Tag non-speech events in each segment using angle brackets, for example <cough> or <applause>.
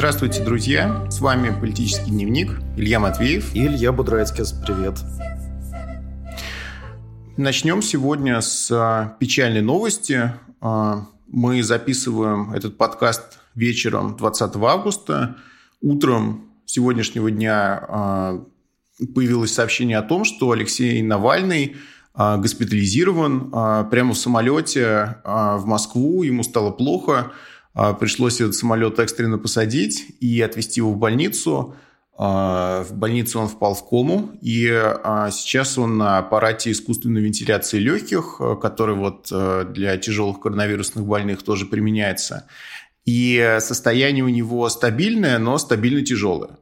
Здравствуйте, друзья! С вами «Политический дневник» Илья Матвеев и Илья Будрайцкис. Привет! Начнем сегодня с а, печальной новости. А, мы записываем этот подкаст вечером 20 августа. Утром сегодняшнего дня а, появилось сообщение о том, что Алексей Навальный госпитализирован прямо в самолете в Москву. Ему стало плохо. Пришлось этот самолет экстренно посадить и отвезти его в больницу. В больнице он впал в кому, и сейчас он на аппарате искусственной вентиляции легких, который вот для тяжелых коронавирусных больных тоже применяется. И состояние у него стабильное, но стабильно тяжелое.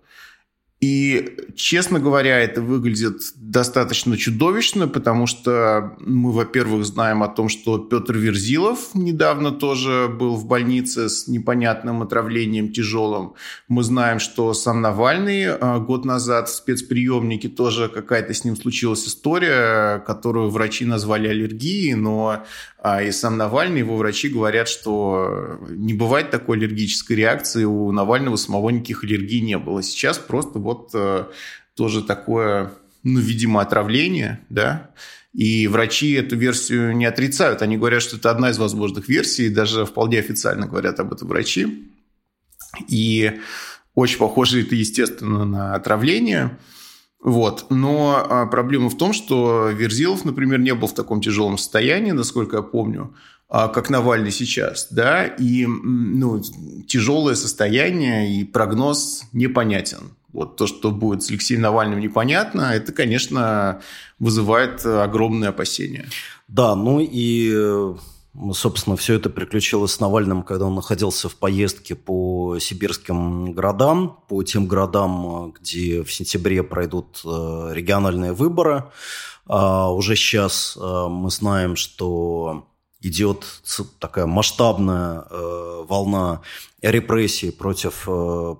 И, честно говоря, это выглядит достаточно чудовищно, потому что мы, во-первых, знаем о том, что Петр Верзилов недавно тоже был в больнице с непонятным отравлением тяжелым. Мы знаем, что сам Навальный а, год назад в спецприемнике тоже какая-то с ним случилась история, которую врачи назвали аллергией, но а и сам Навальный, его врачи говорят, что не бывает такой аллергической реакции, у Навального самого никаких аллергий не было. Сейчас просто вот э, тоже такое, ну, видимо, отравление, да, и врачи эту версию не отрицают. Они говорят, что это одна из возможных версий, даже вполне официально говорят об этом врачи. И очень похоже это, естественно, на отравление. Вот. Но а, проблема в том, что Верзилов, например, не был в таком тяжелом состоянии, насколько я помню, а, как Навальный сейчас, да, и ну, тяжелое состояние и прогноз непонятен. Вот то, что будет с Алексеем Навальным, непонятно. Это, конечно, вызывает огромные опасения. Да, ну и Собственно, все это приключилось с Навальным, когда он находился в поездке по сибирским городам, по тем городам, где в сентябре пройдут э, региональные выборы. А уже сейчас э, мы знаем, что идет такая масштабная э, волна репрессий против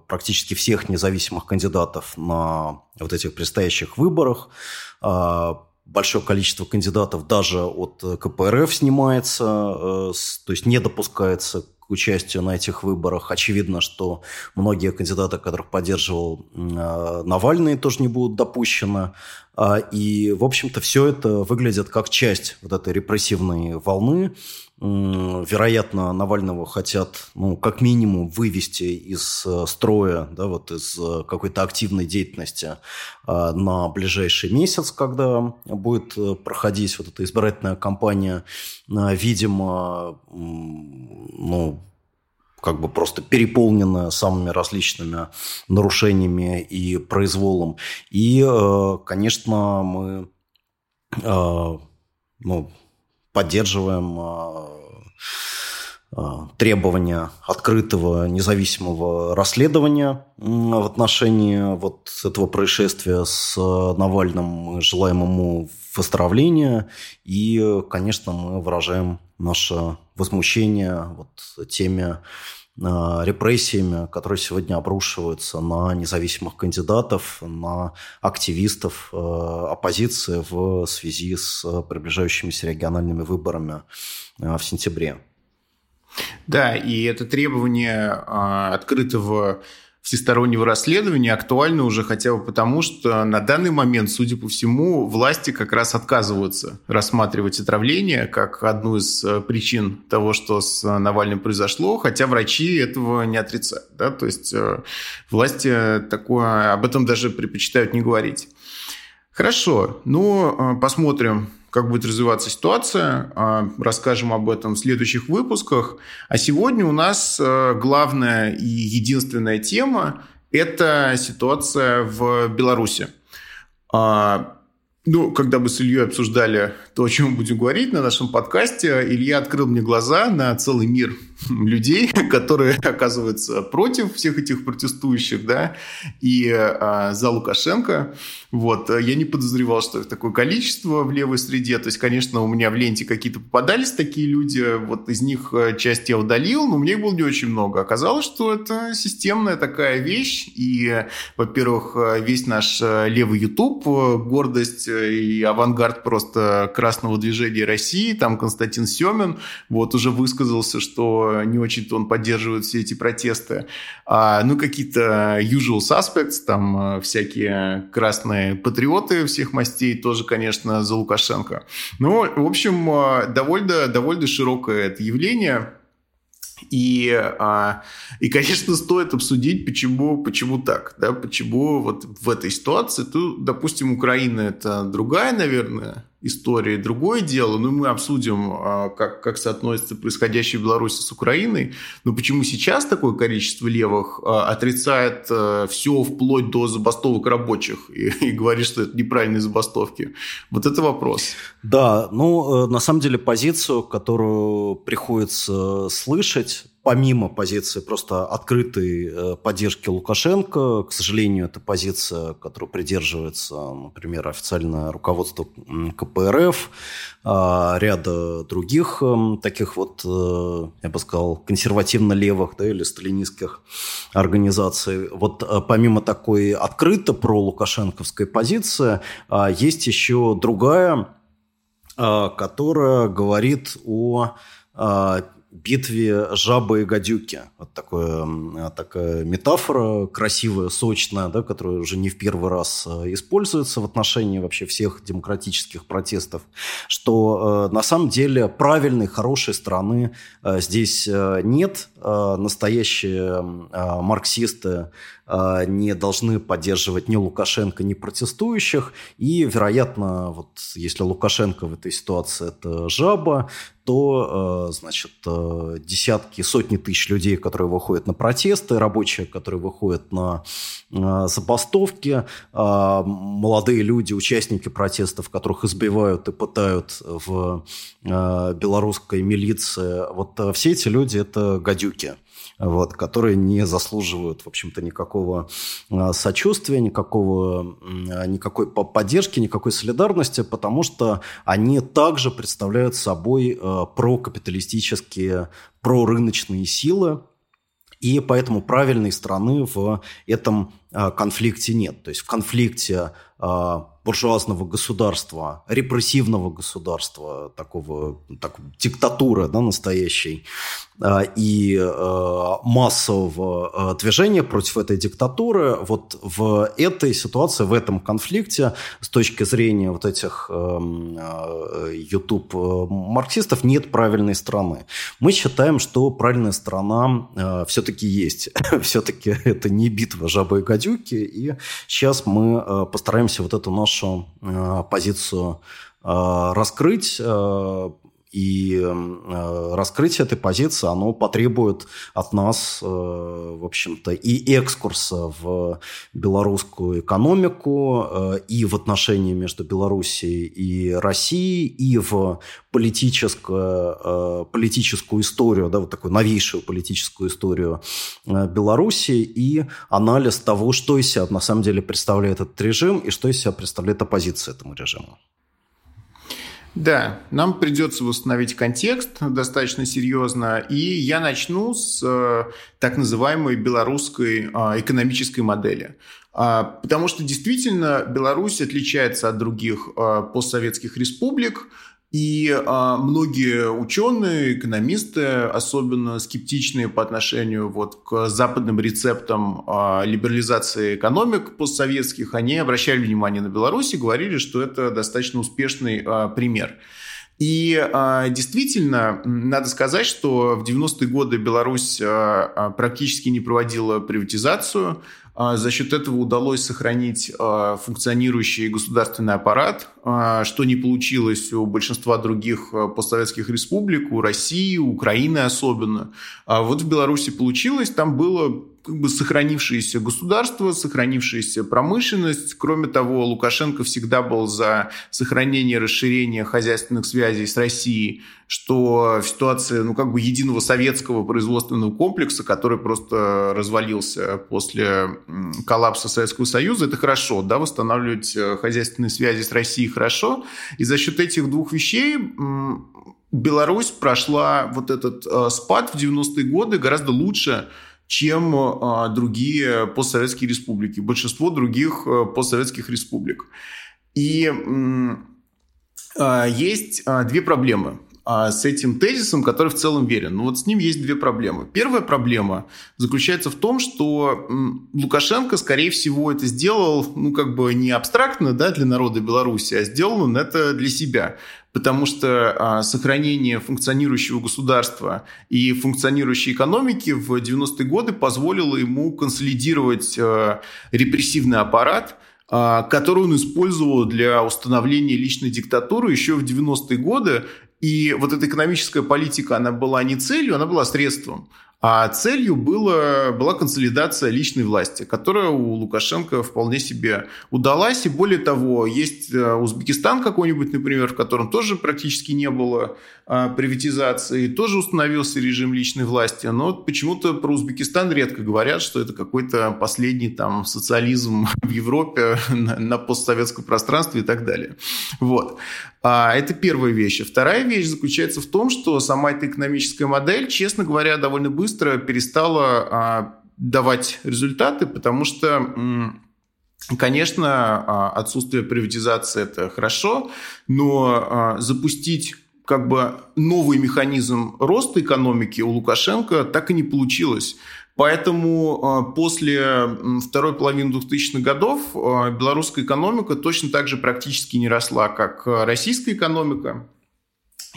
практически всех независимых кандидатов на вот этих предстоящих выборах а, большое количество кандидатов даже от э, КПРФ снимается, э, то есть не допускается к участию на этих выборах. Очевидно, что многие кандидаты, которых поддерживал э, Навальный, тоже не будут допущены. А, и, в общем-то, все это выглядит как часть вот этой репрессивной волны, вероятно, Навального хотят, ну, как минимум, вывести из э, строя, да, вот из э, какой-то активной деятельности э, на ближайший месяц, когда будет проходить вот эта избирательная кампания, видимо, ну, как бы просто переполнена самыми различными нарушениями и произволом. И, конечно, мы ну, поддерживаем а, требования открытого независимого расследования в отношении вот этого происшествия с Навальным. Мы желаем ему выздоровления и, конечно, мы выражаем наше возмущение вот теми Э, репрессиями, которые сегодня обрушиваются на независимых кандидатов, на активистов э, оппозиции в связи с приближающимися региональными выборами э, в сентябре. Да, и это требование открытого всестороннего расследования актуально уже хотя бы потому, что на данный момент, судя по всему, власти как раз отказываются рассматривать отравление как одну из э, причин того, что с Навальным произошло, хотя врачи этого не отрицают. Да? То есть э, власти такое, об этом даже предпочитают не говорить. Хорошо, ну э, посмотрим, как будет развиваться ситуация. А, расскажем об этом в следующих выпусках. А сегодня у нас э, главная и единственная тема – это ситуация в Беларуси. Ну, когда мы с Ильей обсуждали то, о чем мы будем говорить на нашем подкасте, Илья открыл мне глаза на целый мир <laughs> людей, которые оказываются против всех этих протестующих, да, и а, за Лукашенко. Вот. Я не подозревал, что их такое количество в левой среде. То есть, конечно, у меня в ленте какие-то попадались такие люди. Вот из них э, часть я удалил, но у меня их было не очень много. Оказалось, что это системная такая вещь. И, во-первых, э, весь наш э, левый YouTube, гордость и авангард просто красного движения России, там Константин Семин вот уже высказался, что не очень-то он поддерживает все эти протесты. А, ну, какие-то usual suspects, там всякие красные патриоты всех мастей тоже, конечно, за Лукашенко. Ну, в общем, довольно, довольно широкое это явление. И, а, и, конечно, <laughs> стоит обсудить, почему, почему так, да, почему вот в этой ситуации, то, допустим, Украина это другая, наверное, история, другое дело, но мы обсудим, а, как, как соотносится происходящее в Беларуси с Украиной, но почему сейчас такое количество левых а, отрицает а, все вплоть до забастовок рабочих и, <laughs> и говорит, что это неправильные забастовки, вот это вопрос. Да, ну, э, на самом деле позицию, которую приходится слышать, помимо позиции просто открытой э, поддержки Лукашенко, к сожалению, это позиция, которую придерживается, например, официальное руководство КПРФ, а, ряда других эм, таких вот, э, я бы сказал, консервативно-левых да, или сталинистских организаций. Вот э, помимо такой открыто про лукашенковской позиции, а, есть еще другая, которая говорит о битве жабы и гадюки. Вот такое, такая метафора красивая, сочная, да, которая уже не в первый раз э, используется в отношении вообще всех демократических протестов, что э, на самом деле правильной, хорошей страны э, здесь нет. Э, настоящие э, марксисты э, не должны поддерживать ни Лукашенко, ни протестующих. И, вероятно, вот если Лукашенко в этой ситуации это жаба, то, э, значит, десятки, сотни тысяч людей, которые выходят на протесты, рабочие, которые выходят на забастовки, молодые люди, участники протестов, которых избивают и пытают в белорусской милиции, вот все эти люди – это гадюки вот, которые не заслуживают, в общем-то, никакого а, сочувствия, никакого, а, никакой поддержки, никакой солидарности, потому что они также представляют собой а, прокапиталистические, прорыночные силы, и поэтому правильной страны в этом конфликте нет. То есть в конфликте буржуазного государства, репрессивного государства, такого, так, диктатуры да, настоящей, а, и э, массового э, движения против этой диктатуры, вот в этой ситуации, в этом конфликте, с точки зрения вот этих эм, э, YouTube-марксистов, нет правильной страны. Мы считаем, что правильная страна все-таки есть. <laughs> все-таки это не битва жабы и гадюки, и сейчас мы постараемся вот эту нашу э, позицию э, раскрыть, э, и э, раскрытие этой позиции, оно потребует от нас, э, в общем-то, и экскурса в белорусскую экономику, э, и в отношении между Белоруссией и Россией, и в политическую, политическую историю, да, вот такую новейшую политическую историю Беларуси, и анализ того, что из себя на самом деле представляет этот режим, и что из себя представляет оппозиция этому режиму. Да, нам придется восстановить контекст достаточно серьезно, и я начну с э, так называемой белорусской э, экономической модели. Э, потому что действительно Беларусь отличается от других э, постсоветских республик – и а, многие ученые, экономисты, особенно скептичные по отношению вот к западным рецептам а, либерализации экономик постсоветских, они обращали внимание на Беларусь и говорили, что это достаточно успешный а, пример. И а, действительно, надо сказать, что в 90-е годы Беларусь а, практически не проводила приватизацию. А, за счет этого удалось сохранить а, функционирующий государственный аппарат, а, что не получилось у большинства других постсоветских республик, у России, Украины особенно. А вот в Беларуси получилось, там было как бы сохранившееся государство, сохранившаяся промышленность. Кроме того, Лукашенко всегда был за сохранение и расширение хозяйственных связей с Россией, что в ситуации ну, как бы единого советского производственного комплекса, который просто развалился после коллапса Советского Союза, это хорошо, да, восстанавливать э, хозяйственные связи с Россией хорошо. И за счет этих двух вещей Беларусь прошла вот этот э, спад в 90-е годы гораздо лучше, чем а, другие постсоветские республики, большинство других а, постсоветских республик. И а, есть а, две проблемы а, с этим тезисом, который в целом верен. Но вот с ним есть две проблемы. Первая проблема заключается в том, что Лукашенко, скорее всего, это сделал, ну, как бы не абстрактно, да, для народа Беларуси, а сделал он это для себя. Потому что а, сохранение функционирующего государства и функционирующей экономики в 90-е годы позволило ему консолидировать а, репрессивный аппарат, а, который он использовал для установления личной диктатуры еще в 90-е годы. И вот эта экономическая политика, она была не целью, она была средством. А целью было, была консолидация личной власти, которая у Лукашенко вполне себе удалась. И более того, есть э, Узбекистан какой-нибудь, например, в котором тоже практически не было приватизации, тоже установился режим личной власти. Но почему-то про Узбекистан редко говорят, что это какой-то последний там социализм <laughs> в Европе <laughs> на, на постсоветском пространстве и так далее. Вот. А, это первая вещь. Вторая вещь заключается в том, что сама эта экономическая модель, честно говоря, довольно быстро перестала а, давать результаты, потому что Конечно, а, отсутствие приватизации – это хорошо, но запустить как бы новый механизм роста экономики у Лукашенко так и не получилось. Поэтому а, после второй половины 2000-х годов а, белорусская экономика точно так же практически не росла, как а, российская экономика.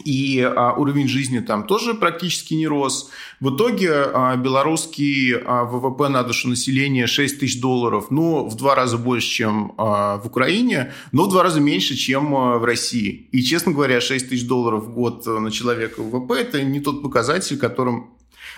И а, уровень жизни там тоже практически не рос. В итоге а, белорусский а, ВВП на душу населения 6 тысяч долларов, ну, в два раза больше, чем а, в Украине, но в два раза меньше, чем а, в России. И, честно говоря, 6 тысяч долларов в год на человека ВВП – это не тот показатель, которым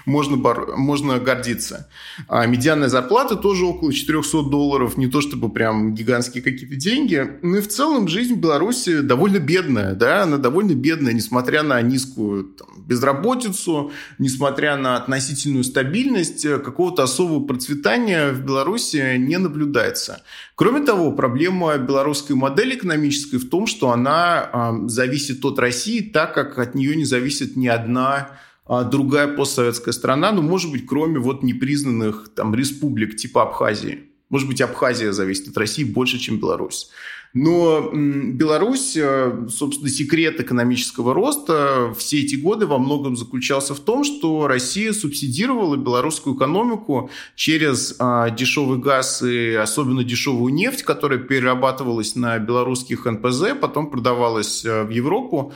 можно, бор... можно гордиться. А медианная зарплата тоже около 400 долларов, не то чтобы прям гигантские какие-то деньги. Ну и в целом жизнь в Беларуси довольно бедная, да, она довольно бедная, несмотря на низкую там, безработицу, несмотря на относительную стабильность, какого-то особого процветания в Беларуси не наблюдается. Кроме того, проблема белорусской модели экономической в том, что она э, зависит от России, так как от нее не зависит ни одна другая постсоветская страна, ну, может быть, кроме вот непризнанных там республик типа Абхазии. Может быть, Абхазия зависит от России больше, чем Беларусь. Но Беларусь, э, собственно, секрет экономического роста все эти годы во многом заключался в том, что Россия субсидировала белорусскую экономику через а, дешевый газ и особенно дешевую нефть, которая перерабатывалась на белорусских НПЗ, потом продавалась э, в Европу.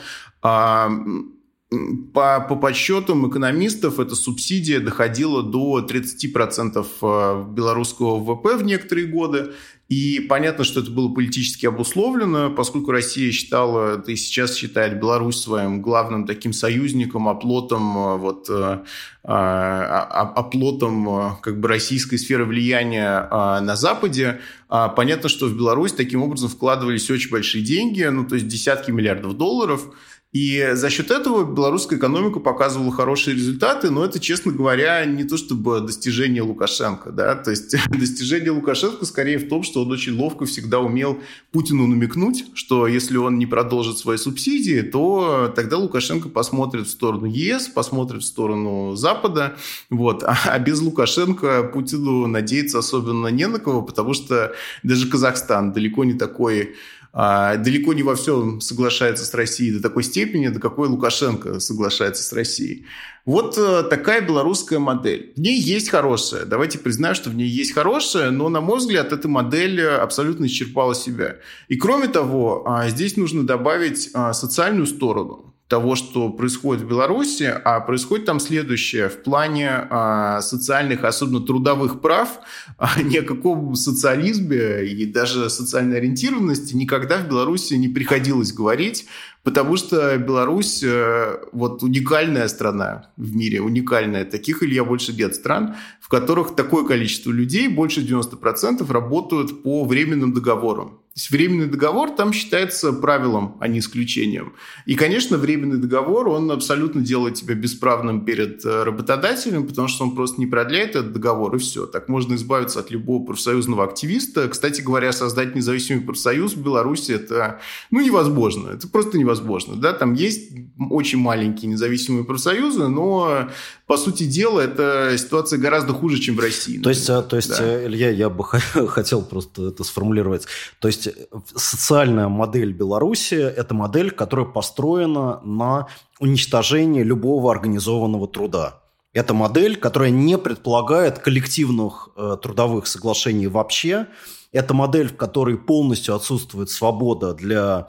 По, по подсчетам экономистов эта субсидия доходила до 30% э, белорусского ВВП в некоторые годы. И понятно, что это было политически обусловлено, поскольку Россия считала, да и сейчас считает Беларусь своим главным таким союзником, оплотом, э, вот, э, оплотом как бы российской сферы влияния на Западе. А понятно, что в Беларусь таким образом вкладывались очень большие деньги, ну то есть десятки миллиардов долларов – и за счет этого белорусская экономика показывала хорошие результаты, но это, честно говоря, не то чтобы достижение Лукашенко. Да? То есть <laughs> достижение Лукашенко скорее в том, что он очень ловко всегда умел Путину намекнуть, что если он не продолжит свои субсидии, то тогда Лукашенко посмотрит в сторону ЕС, посмотрит в сторону Запада. Вот. А, а без Лукашенко Путину надеяться особенно не на кого, потому что даже Казахстан далеко не такой далеко не во всем соглашается с Россией до такой степени, до какой Лукашенко соглашается с Россией. Вот э, такая белорусская модель. В ней есть хорошая. Давайте признаем, что в ней есть хорошая, но, на мой взгляд, эта модель абсолютно исчерпала себя. И кроме того, а, здесь нужно добавить а, социальную сторону того, что происходит в Беларуси, а происходит там следующее. В плане а, социальных, особенно трудовых прав, а, ни о каком социализме и даже социальной ориентированности никогда в Беларуси не приходилось говорить, потому что Беларусь э, вот уникальная страна в мире, уникальная. Таких или я больше нет стран, в которых такое количество людей, больше 90% работают по временным договорам есть временный договор там считается правилом, а не исключением. И, конечно, временный договор, он абсолютно делает тебя бесправным перед э, работодателем, потому что он просто не продляет этот договор, и все. Так можно избавиться от любого профсоюзного активиста. Кстати говоря, создать независимый профсоюз в Беларуси это ну, невозможно. Это просто невозможно. Да? Там есть очень маленькие независимые профсоюзы, но по сути дела, эта ситуация гораздо хуже, чем в России. То есть, э, то есть да. Э, Илья, я бы <laughs> хотел просто это сформулировать. То есть есть социальная модель Беларуси – это модель, которая построена на уничтожении любого организованного труда. Это модель, которая не предполагает коллективных э, трудовых соглашений вообще. Это модель, в которой полностью отсутствует свобода для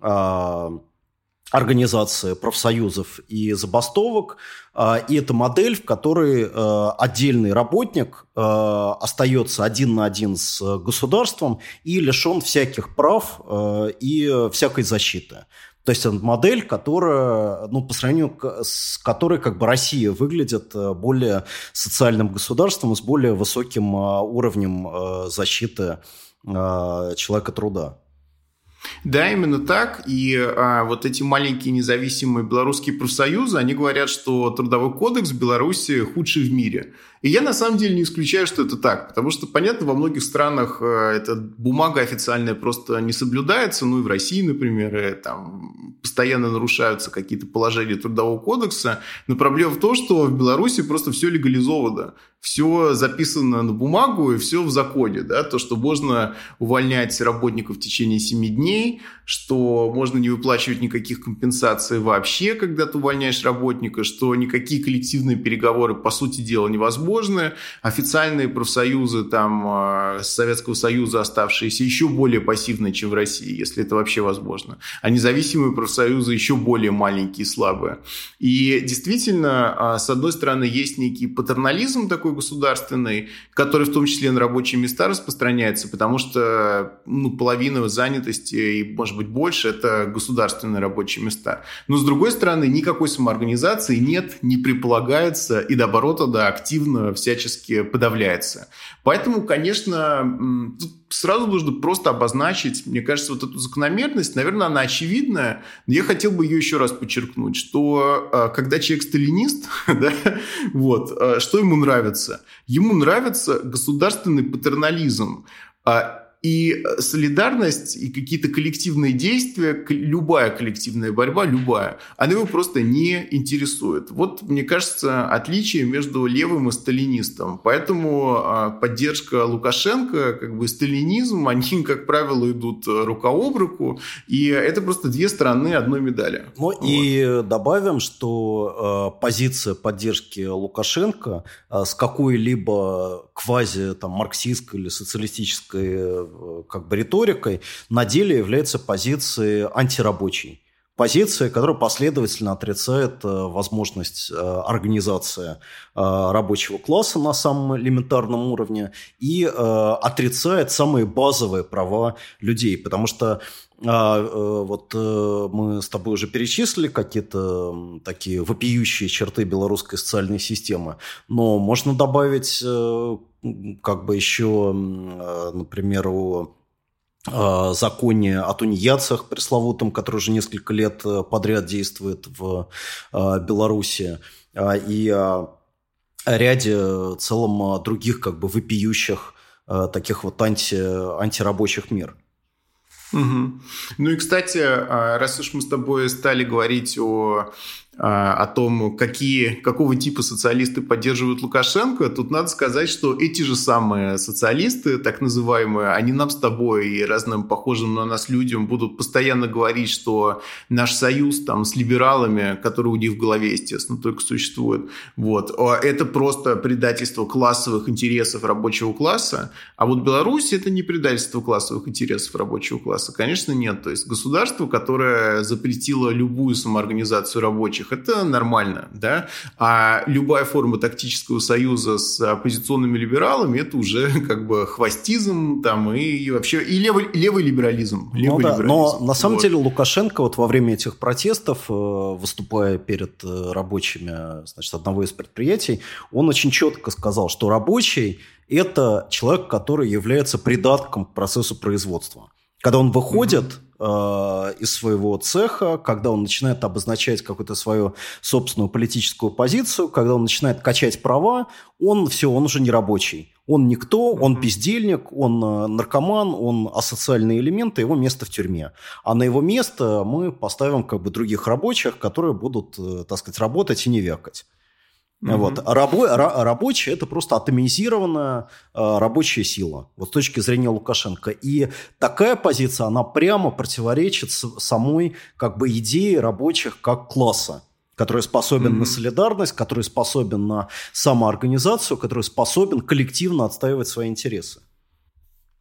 э, организации профсоюзов и забастовок. Э, и это модель, в которой э, отдельный работник э, остается один на один с государством и лишен всяких прав и всякой защиты. То есть это модель, которая, ну, по сравнению с которой как бы Россия выглядит более социальным государством с более высоким уровнем защиты человека труда. Да, именно так. И а, вот эти маленькие независимые белорусские профсоюзы, они говорят, что трудовой кодекс в Беларуси худший в мире. И я на самом деле не исключаю, что это так, потому что, понятно, во многих странах э, эта бумага официальная просто не соблюдается, ну и в России, например, и, там постоянно нарушаются какие-то положения Трудового кодекса, но проблема в том, что в Беларуси просто все легализовано, все записано на бумагу и все в законе, да, то, что можно увольнять работников в течение 7 дней, что можно не выплачивать никаких компенсаций вообще, когда ты увольняешь работника, что никакие коллективные переговоры, по сути дела, невозможны, возможны. Официальные профсоюзы там а, Советского Союза, оставшиеся, еще более пассивны, чем в России, если это вообще возможно. А независимые профсоюзы еще более маленькие и слабые. И действительно, а, с одной стороны, есть некий патернализм такой государственный, который в том числе на рабочие места распространяется, потому что ну, половина занятости и, может быть, больше – это государственные рабочие места. Но, с другой стороны, никакой самоорганизации нет, не предполагается, и наоборот, да, активно всячески подавляется. Поэтому, конечно, тут сразу нужно просто обозначить, мне кажется, вот эту закономерность, наверное, она очевидная, но я хотел бы ее еще раз подчеркнуть, что а, когда человек сталинист, <laughs> да, вот, а, что ему нравится? Ему нравится государственный патернализм. А, и э, солидарность и какие-то коллективные действия, любая коллективная борьба, любая, она его просто не интересует. Вот, мне кажется, отличие между левым и сталинистом. Поэтому а, поддержка Лукашенко, как бы сталинизм, они, как правило, идут э, рука об руку. И это просто две стороны одной медали. Ну вот. и добавим, что э, позиция поддержки Лукашенко э, с какой-либо квази там, марксистской или социалистической Э, как бы риторикой, на деле является позицией антирабочей. Позиция, которая последовательно отрицает э, возможность э, организации рабочего класса на самом элементарном уровне и отрицает самые базовые права людей. Потому что вот мы с тобой уже перечислили какие-то такие вопиющие черты белорусской социальной системы, но можно добавить как бы еще, э, например, э, законе о тунеядцах пресловутом, который уже несколько лет э, подряд действует в Беларуси, и ряде целом других как бы вопиющих таких вот анти, антирабочих мер. Угу. Ну и, кстати, раз уж мы с тобой стали говорить о о том, какие, какого типа социалисты поддерживают Лукашенко, тут надо сказать, что эти же самые социалисты, так называемые, они нам с тобой и разным похожим на нас людям будут постоянно говорить, что наш союз там с либералами, который у них в голове, естественно, только существует, вот, а это просто предательство классовых интересов рабочего класса, а вот Беларусь это не предательство классовых интересов рабочего класса, конечно, нет. То есть государство, которое запретило любую самоорганизацию рабочих, это нормально, да, а любая форма тактического союза с оппозиционными либералами это уже как бы хвостизм там и, вообще и левый, левый либерализм. Левый ну, да, но на самом вот. деле Лукашенко вот во время этих протестов, э, выступая перед э, рабочими значит, одного из предприятий, он очень четко сказал, что рабочий – это человек, который является придатком к процессу производства. Когда он выходит mm-hmm. Э, из своего цеха, когда он начинает обозначать какую-то свою собственную политическую позицию, когда он начинает качать права, он все, он уже не рабочий. Он никто, он бездельник, он э, наркоман, он асоциальный элемент, и его место в тюрьме. А на его место мы поставим как бы других рабочих, которые будут, э, так сказать, работать и не вякать. Mm-hmm. Вот. Рабо, ра, рабочие – это просто атомизированная э, рабочая сила, вот с точки зрения Лукашенко. И такая позиция, она прямо противоречит самой как бы идее рабочих как класса который способен mm-hmm. на солидарность, который способен на самоорганизацию, который способен коллективно отстаивать свои интересы.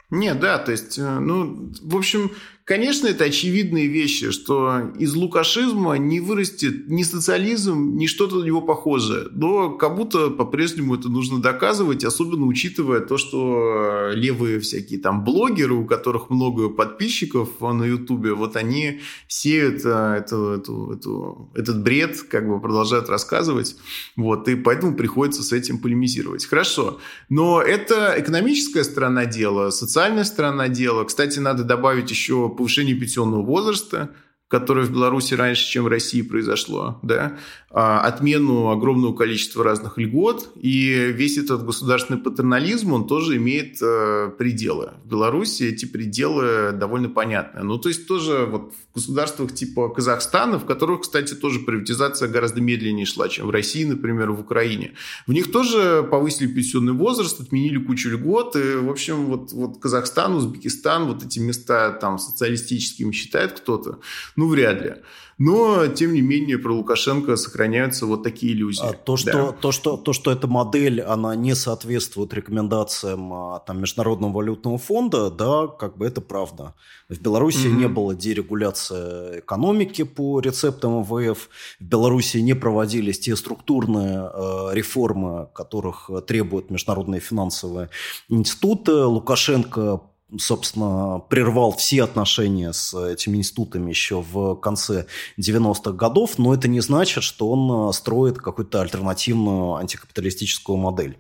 Нет, да, то есть, э, ну, в общем, Конечно, это очевидные вещи, что из лукашизма не вырастет ни социализм, ни что-то на него похожее. Но как будто по-прежнему это нужно доказывать, особенно учитывая то, что левые всякие там блогеры, у которых много подписчиков на Ютубе, вот они сеют э, эту, эту, эту, этот бред, как бы продолжают рассказывать. Вот, и поэтому приходится с этим полемизировать. Хорошо. Но это экономическая сторона дела, социальная сторона дела. Кстати, надо добавить еще повышение пенсионного возраста – которое в Беларуси раньше, чем в России произошло, да, а, отмену огромного количества разных льгот, и весь этот государственный патернализм, он тоже имеет э, пределы. В Беларуси эти пределы довольно понятны. Ну, то есть тоже вот в государствах типа Казахстана, в которых, кстати, тоже приватизация гораздо медленнее шла, чем в России, например, в Украине. В них тоже повысили пенсионный возраст, отменили кучу льгот, и, в общем, вот, вот Казахстан, Узбекистан, вот эти места там социалистическими считает кто-то, ну, вряд ли. Но, тем не менее, про Лукашенко сохраняются вот такие иллюзии. А то, что, да. то, что, то, что эта модель, она не соответствует рекомендациям а, там, Международного валютного фонда, да, как бы это правда. В Беларуси mm-hmm. не было дерегуляции экономики по рецептам МВФ. В Беларуси не проводились те структурные э, реформы, которых требуют международные финансовые институты. Лукашенко собственно, прервал все отношения с этими институтами еще в конце 90-х годов, но это не значит, что он строит какую-то альтернативную антикапиталистическую модель.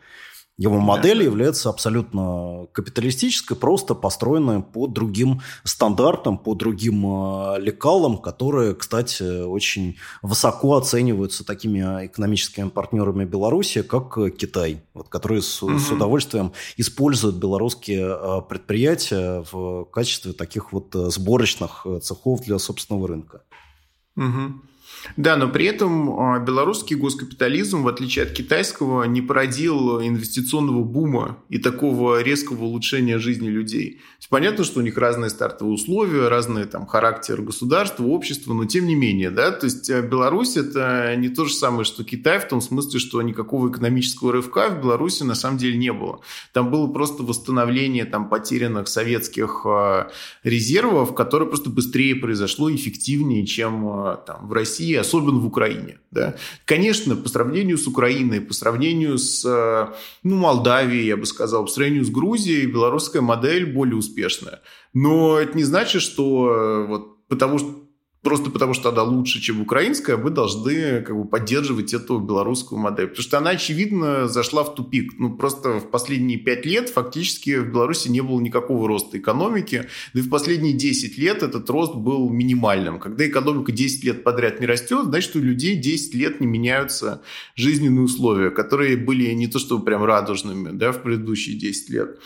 Его модель является абсолютно капиталистической, просто построенной по другим стандартам, по другим э, лекалам, которые, кстати, очень высоко оцениваются такими экономическими партнерами Беларуси, как Китай, вот, которые с, угу. с удовольствием используют белорусские э, предприятия в качестве таких вот э, сборочных цехов для собственного рынка. Угу. Да, но при этом а, белорусский госкапитализм, в отличие от китайского, не породил инвестиционного бума и такого резкого улучшения жизни людей. Понятно, что у них разные стартовые условия, разный там характер государства, общества, но тем не менее, да, то есть э, Беларусь это не то же самое, что Китай, в том смысле, что никакого экономического рывка в Беларуси на самом деле не было. Там было просто восстановление там потерянных советских а, резервов, которое просто быстрее произошло, эффективнее, чем а, там в России, особенно в Украине, да. Конечно, по сравнению с Украиной, по сравнению с, э, ну, Молдавией, я бы сказал, по сравнению с Грузией, белорусская модель более успешная успешная. Но это не значит, что э, вот потому что просто потому что она лучше, чем украинская, вы должны как бы поддерживать эту белорусскую модель. Потому что она, очевидно, зашла в тупик. Ну, просто в последние пять лет фактически в Беларуси не было никакого роста экономики. Да и в последние 10 лет этот рост был минимальным. Когда экономика 10 лет подряд не растет, значит, у людей 10 лет не меняются жизненные условия, которые были не то чтобы прям радужными да, в предыдущие 10 лет.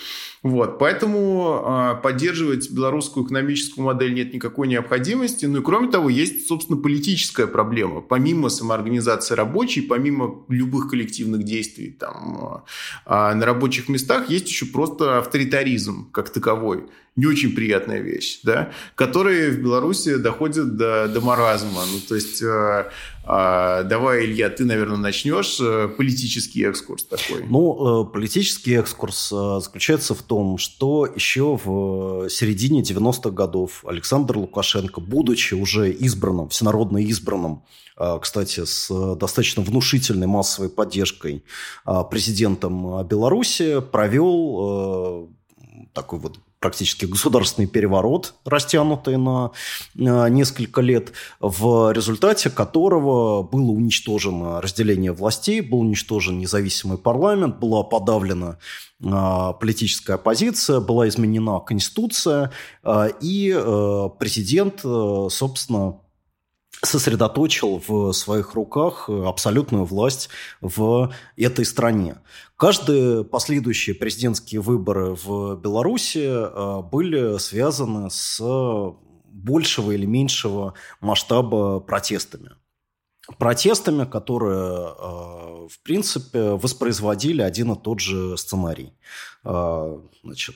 Вот, поэтому э, поддерживать белорусскую экономическую модель нет никакой необходимости. Ну и кроме того, есть, собственно, политическая проблема. Помимо самоорганизации рабочей, помимо любых коллективных действий там, э, на рабочих местах, есть еще просто авторитаризм как таковой не очень приятная вещь, да, которые в Беларуси доходят до, до маразма. Ну, то есть, э, э, давай, Илья, ты, наверное, начнешь э, политический экскурс такой. Ну, э, политический экскурс э, заключается в том, что еще в середине 90-х годов Александр Лукашенко, будучи уже избранным, всенародно избранным, кстати, с достаточно внушительной массовой поддержкой президентом Беларуси, провел такой вот практически государственный переворот, растянутый на несколько лет, в результате которого было уничтожено разделение властей, был уничтожен независимый парламент, была подавлена а, политическая оппозиция, была изменена конституция, а, и президент, собственно, сосредоточил в своих руках абсолютную власть в этой стране. Каждые последующие президентские выборы в Беларуси э, были связаны с большего или меньшего масштаба протестами. протестами, которые, в принципе, воспроизводили один и тот же сценарий. Значит,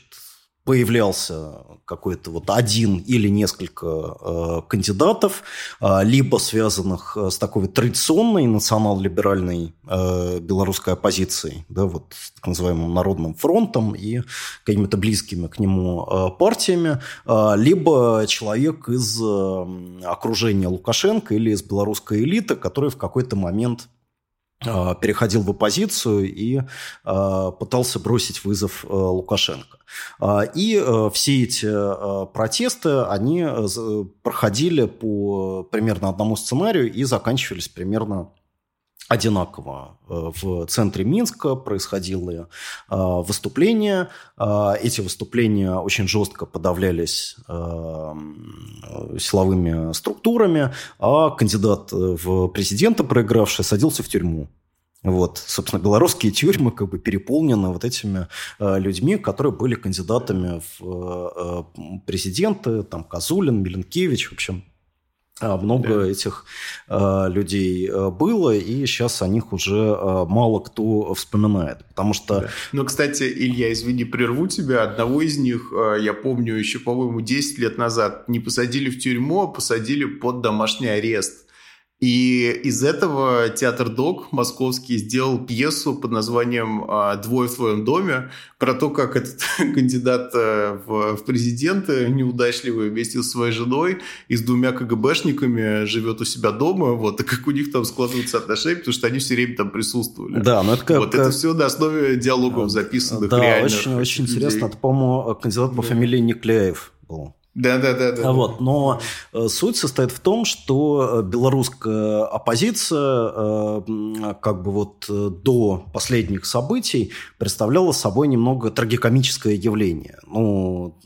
появлялся какой-то вот один или несколько э, кандидатов, э, либо связанных э, с такой традиционной национал-либеральной э, белорусской оппозицией, да, вот так называемым Народным фронтом и какими-то близкими к нему э, партиями, э, либо человек из э, окружения Лукашенко или из белорусской элиты, который в какой-то момент переходил в оппозицию и а, пытался бросить вызов э, Лукашенко. И э, все эти э, протесты, они проходили по примерно одному сценарию и заканчивались примерно одинаково. Э, в центре Минска происходило э, выступления. Э, эти выступления очень жестко подавлялись силовыми структурами, а кандидат в президента, проигравший, садился в тюрьму. Вот, собственно, белорусские тюрьмы как бы переполнены вот этими э, людьми, которые были кандидатами в э, президенты, там Козулин, Миленкевич, в общем, много да. этих э, людей э, было, и сейчас о них уже э, мало кто вспоминает, потому что... Да. Ну, кстати, Илья, извини, прерву тебя. Одного из них, э, я помню, еще, по-моему, 10 лет назад не посадили в тюрьму, а посадили под домашний арест. И из этого театр Док московский сделал пьесу под названием а, «Двое в твоем доме» про то, как этот <laughs> кандидат э, в, президенты неудачливый вместе с своей женой и с двумя КГБшниками живет у себя дома, вот, и как у них там складываются отношения, потому что они все время там присутствовали. Да, но это как... Вот это все на основе диалогов записанных да, реально. Да, очень, очень интересно. Это, по-моему, кандидат по да. фамилии Никляев был. Да, да, да, да. Вот, но э, суть состоит в том, что э, белорусская оппозиция, э, как бы вот до последних событий, представляла собой немного трагикомическое явление. Ну,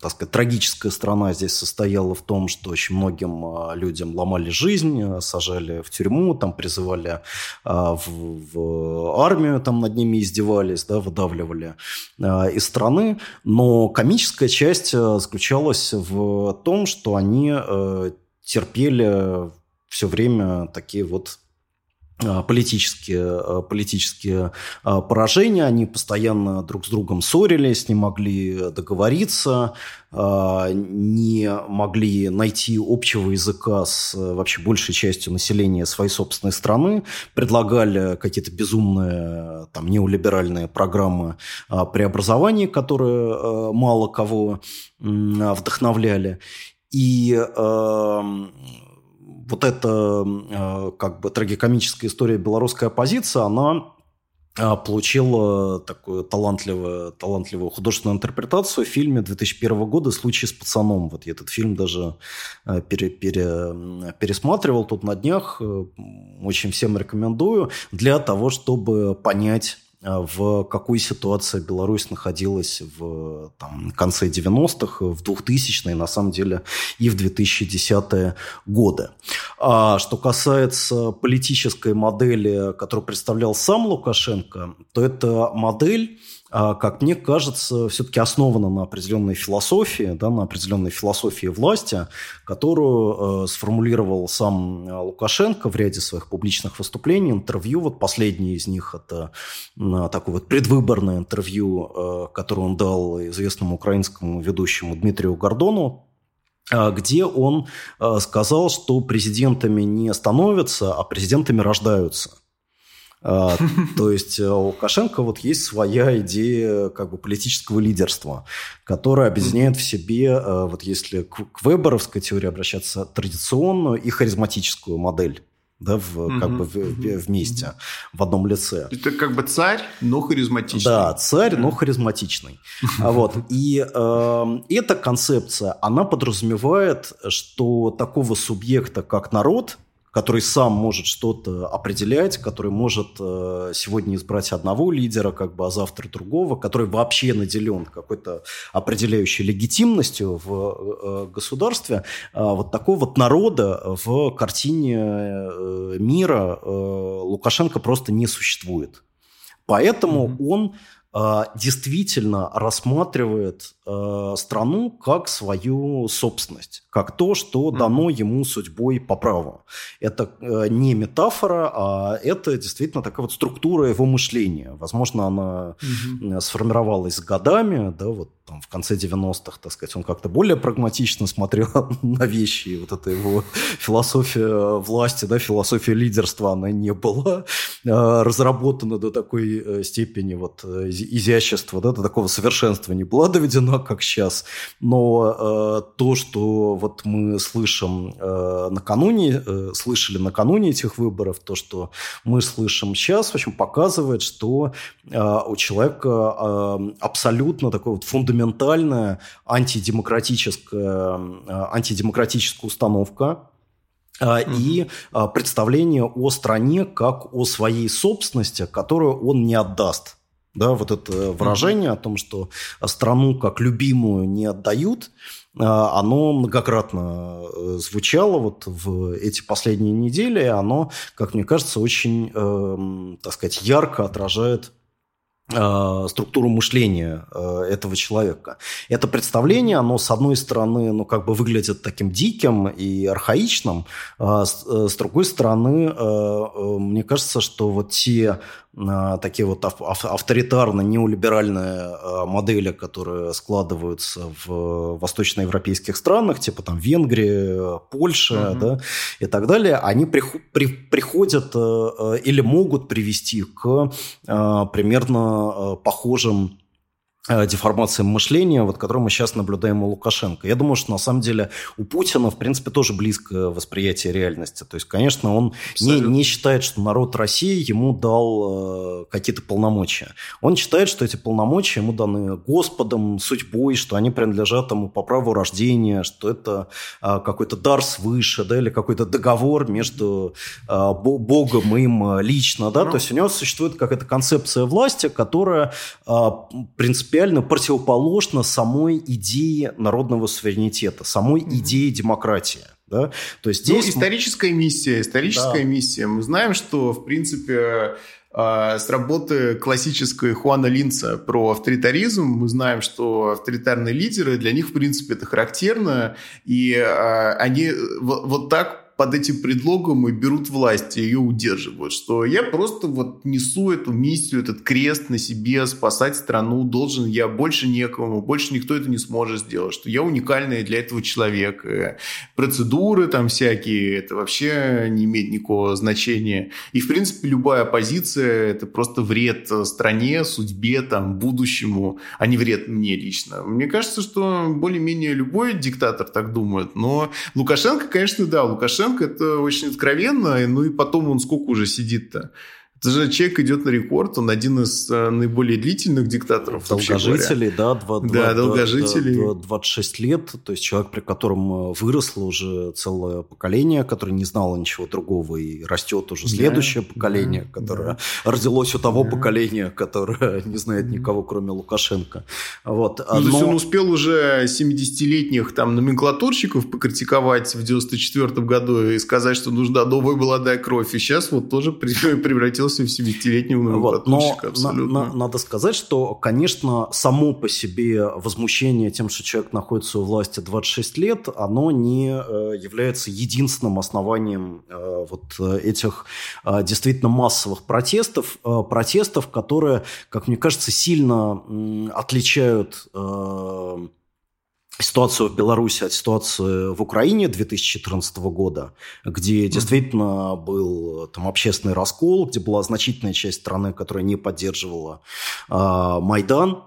так сказать, трагическая страна здесь состояла в том, что очень многим а, людям ломали жизнь, а, сажали в тюрьму, там призывали а, в, в армию, там над ними издевались, да, выдавливали из страны. Но комическая часть заключалась в том, что они терпели все время такие вот политические, а, политические а, поражения, они постоянно друг с другом ссорились, не могли договориться, не могли найти общего языка с вообще большей частью населения своей собственной страны, предлагали какие-то безумные там, неолиберальные программы преобразования, которые мало кого вдохновляли. И вот эта э, как бы трагикомическая история белорусской оппозиции, она э, получила такую талантливую, талантливую художественную интерпретацию в фильме 2001 года «Случай с пацаном». Вот я этот фильм даже э, пере, пере, пересматривал тут на днях. Очень всем рекомендую для того, чтобы понять а, в какой ситуации Беларусь находилась в там, конце 90-х, в 2000-е, на самом деле, и в 2010-е годы. А что касается политической модели, которую представлял сам Лукашенко, то это модель, а, как мне кажется, все-таки основана на определенной философии, да, на определенной философии власти, которую э, сформулировал сам э, Лукашенко в ряде своих публичных выступлений, интервью. Вот последний из них – это э, такое вот предвыборное интервью, э, которое он дал известному украинскому ведущему Дмитрию Гордону, э, где он э, сказал, что президентами не становятся, а президентами рождаются – а, <laughs> то есть э, у Лукашенко вот есть своя идея как бы политического лидерства, которая объединяет в себе, э, вот если к веберовской теории обращаться, традиционную и харизматическую модель да, в, угу, как бы в, угу, вместе, угу. в одном лице. Это как бы царь, но харизматичный. Да, царь, но харизматичный. <laughs> А вот. И э, эта концепция, она подразумевает, что такого субъекта, как народ, который сам может что-то определять, который может э, сегодня избрать одного лидера, как бы, а завтра другого, который вообще наделен какой-то определяющей легитимностью в э, государстве, а вот такого вот народа в картине э, мира Лукашенко просто не существует. Поэтому mm-hmm. он действительно рассматривает страну как свою собственность, как то, что дано ему судьбой по праву. Это не метафора, а это действительно такая вот структура его мышления. Возможно, она угу. сформировалась годами, да, вот там, в конце 90-х, так сказать, он как-то более прагматично смотрел <laughs> на вещи, и вот эта его философия власти, да, философия лидерства, она не была э, разработана до такой э, степени вот э, изящества, да, до такого совершенства не была доведена, как сейчас. Но то, что вот мы слышим накануне, слышали накануне этих выборов, то, что мы слышим сейчас, в общем, показывает, что у человека абсолютно такой вот фундаментальный фундаментальная антидемократическая, э, антидемократическая установка, угу. и а, представление о стране как о своей собственности, которую он не отдаст. Да, вот это выражение о том, что страну как любимую не отдают, оно многократно э, звучало вот в эти последние недели, оно, как мне кажется, очень, э, так сказать, ярко отражает Э, структуру мышления э, этого человека. Это представление, оно, с одной стороны, ну, как бы выглядит таким диким и архаичным, а с другой стороны, мне кажется, что вот те такие вот авторитарно-неолиберальные а, модели, которые складываются в восточноевропейских странах, типа там Венгрия, Польша угу. да, и так далее, они при, при, приходят э, э, или могут привести к э, примерно похожим Э, деформациям мышления, вот, которую мы сейчас наблюдаем у Лукашенко. Я думаю, что на самом деле у Путина, в принципе, тоже близкое восприятие реальности. То есть, конечно, он не, не считает, что народ России ему дал э, какие-то полномочия. Он считает, что эти полномочия ему даны Господом, судьбой, что они принадлежат ему по праву рождения, что это э, какой-то дар свыше, да, или какой-то договор между э, Богом и им лично. Да? Ну. То есть, у него существует какая-то концепция власти, которая, э, принципе, принципиально противоположно самой идее народного суверенитета, самой mm-hmm. идее демократии. Да? То есть ну, здесь... Ну, историческая миссия, историческая да. миссия. Мы знаем, что, в принципе, а, с работы классической Хуана Линца про авторитаризм мы знаем, что авторитарные лидеры, для них, в принципе, это характерно, и а, они вот так под этим предлогом и берут власть, и ее удерживают. Что я просто вот несу эту миссию, этот крест на себе, спасать страну должен я больше некому, больше никто это не сможет сделать, что я уникальный для этого человека. Процедуры там всякие, это вообще не имеет никакого значения. И, в принципе, любая позиция – это просто вред стране, судьбе, там, будущему, а не вред мне лично. Мне кажется, что более-менее любой диктатор так думает. Но Лукашенко, конечно, да, Лукашенко Лукашенко это очень откровенно, ну и потом он сколько уже сидит-то? Же человек идет на рекорд, он один из э, наиболее длительных диктаторов. Долгожителей, да, 2, да 2, долгожителей. 2, 26 лет, то есть человек, при котором э, выросло уже целое поколение, которое не знало ничего другого, и растет уже следующее да, поколение, да, которое да. родилось у того да. поколения, которое <laughs> не знает никого, кроме Лукашенко. Вот. Ну, Но... То есть он успел уже 70-летних там номенклатурщиков покритиковать в 94 году и сказать, что нужна новая молодая кровь, и сейчас вот тоже <laughs> превратился в 70-летнего вот, Но абсолютно. На, на, надо сказать, что, конечно, само по себе возмущение тем, что человек находится у власти 26 лет, оно не э, является единственным основанием э, вот этих э, действительно массовых протестов, протестов, которые, как мне кажется, сильно отличают ситуацию в Беларуси от ситуации в Украине 2014 года, где действительно был там общественный раскол, где была значительная часть страны, которая не поддерживала э, Майдан.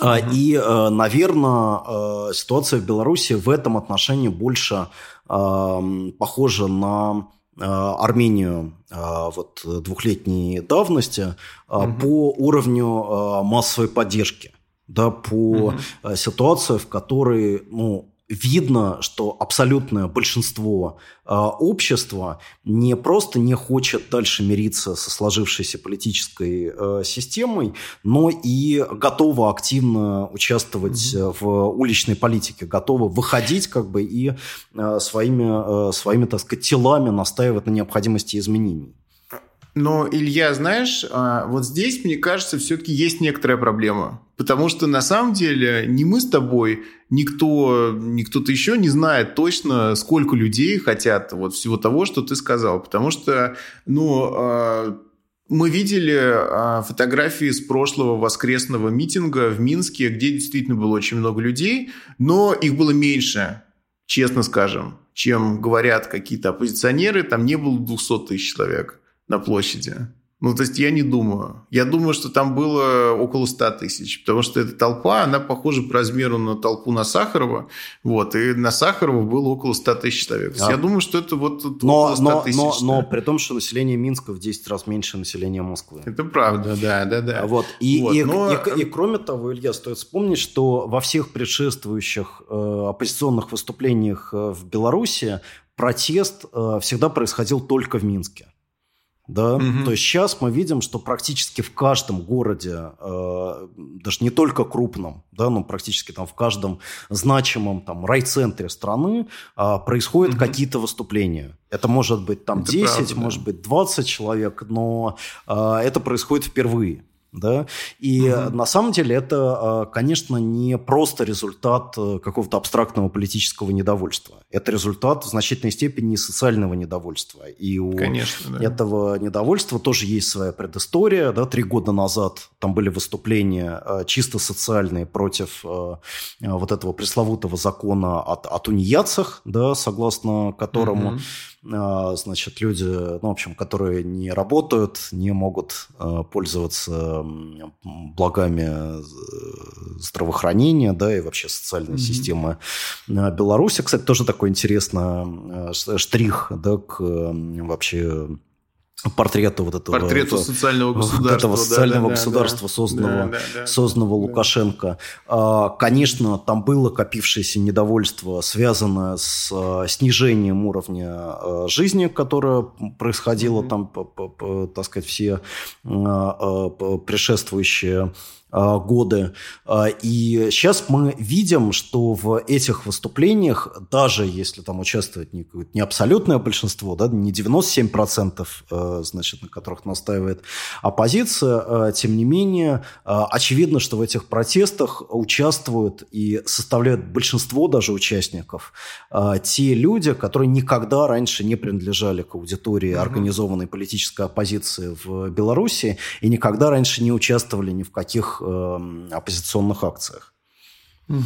Mm-hmm. И, э, наверное, э, ситуация в Беларуси в этом отношении больше э, похожа на Армению вот двухлетней давности угу. по уровню массовой поддержки да, по угу. ситуации, в которой ну, видно, что абсолютное большинство э, общества не просто не хочет дальше мириться со сложившейся политической э, системой, но и готово активно участвовать mm в уличной политике, готово выходить как бы и э, своими, э, своими, так сказать, телами настаивать на необходимости изменений. Но, Илья, знаешь, а, вот здесь, мне кажется, все-таки есть некоторая проблема. Потому что на самом деле не мы с тобой, никто, никто-то еще не знает точно, сколько людей хотят вот всего того, что ты сказал. Потому что, ну, а, мы видели а, фотографии с прошлого воскресного митинга в Минске, где действительно было очень много людей, но их было меньше, честно скажем, чем говорят какие-то оппозиционеры. Там не было 200 тысяч человек на площади. Ну, то есть я не думаю. Я думаю, что там было около 100 тысяч, потому что эта толпа, она похожа по размеру на толпу на Сахарова, вот, и на Сахарова было около 100 тысяч человек. А. Я думаю, что это вот но, около 100 но, тысяч. Но, но при том, что население Минска в 10 раз меньше населения Москвы. Это правда, да, да, да. Вот. И, вот, и, но... и, и, и кроме того, Илья, стоит вспомнить, что во всех предшествующих э, оппозиционных выступлениях э, в Беларуси протест э, всегда происходил только в Минске. Да? Угу. То есть сейчас мы видим, что практически в каждом городе, э, даже не только крупном, да, но практически там в каждом значимом там райцентре страны э, происходят угу. какие-то выступления. Это может быть там это 10, правда, может да. быть 20 человек, но э, это происходит впервые. Да? И угу. на самом деле это, а, конечно, не просто результат э, какого-то абстрактного политического недовольства. Это результат в значительной степени социального недовольства. И у конечно, да. этого недовольства тоже есть своя предыстория. Да? Три года назад там были выступления а, чисто социальные против а, вот этого пресловутого закона о, о тунеядцах, да, согласно которому угу значит, люди, ну, в общем, которые не работают, не могут а, пользоваться благами э, здравоохранения, да, и вообще социальной mm-hmm. системы а, Беларуси. Кстати, тоже такой интересный штрих, да, к вообще портрету вот этого портрету социального государства, вот этого социального да, государства, да, созданного, да, да, созданного да. Лукашенко. А, конечно, там было копившееся недовольство, связанное с а, снижением уровня а, жизни, которое происходило mm-hmm. там, так сказать, все предшествующие годы. А, и сейчас мы видим, что в этих выступлениях, даже если там участвует не, не абсолютное большинство, да, не 97%, а, значит, на которых настаивает оппозиция, тем не менее, очевидно, что в этих протестах участвуют и составляют большинство даже участников те люди, которые никогда раньше не принадлежали к аудитории организованной политической оппозиции в Беларуси и никогда раньше не участвовали ни в каких э, оппозиционных акциях. Угу.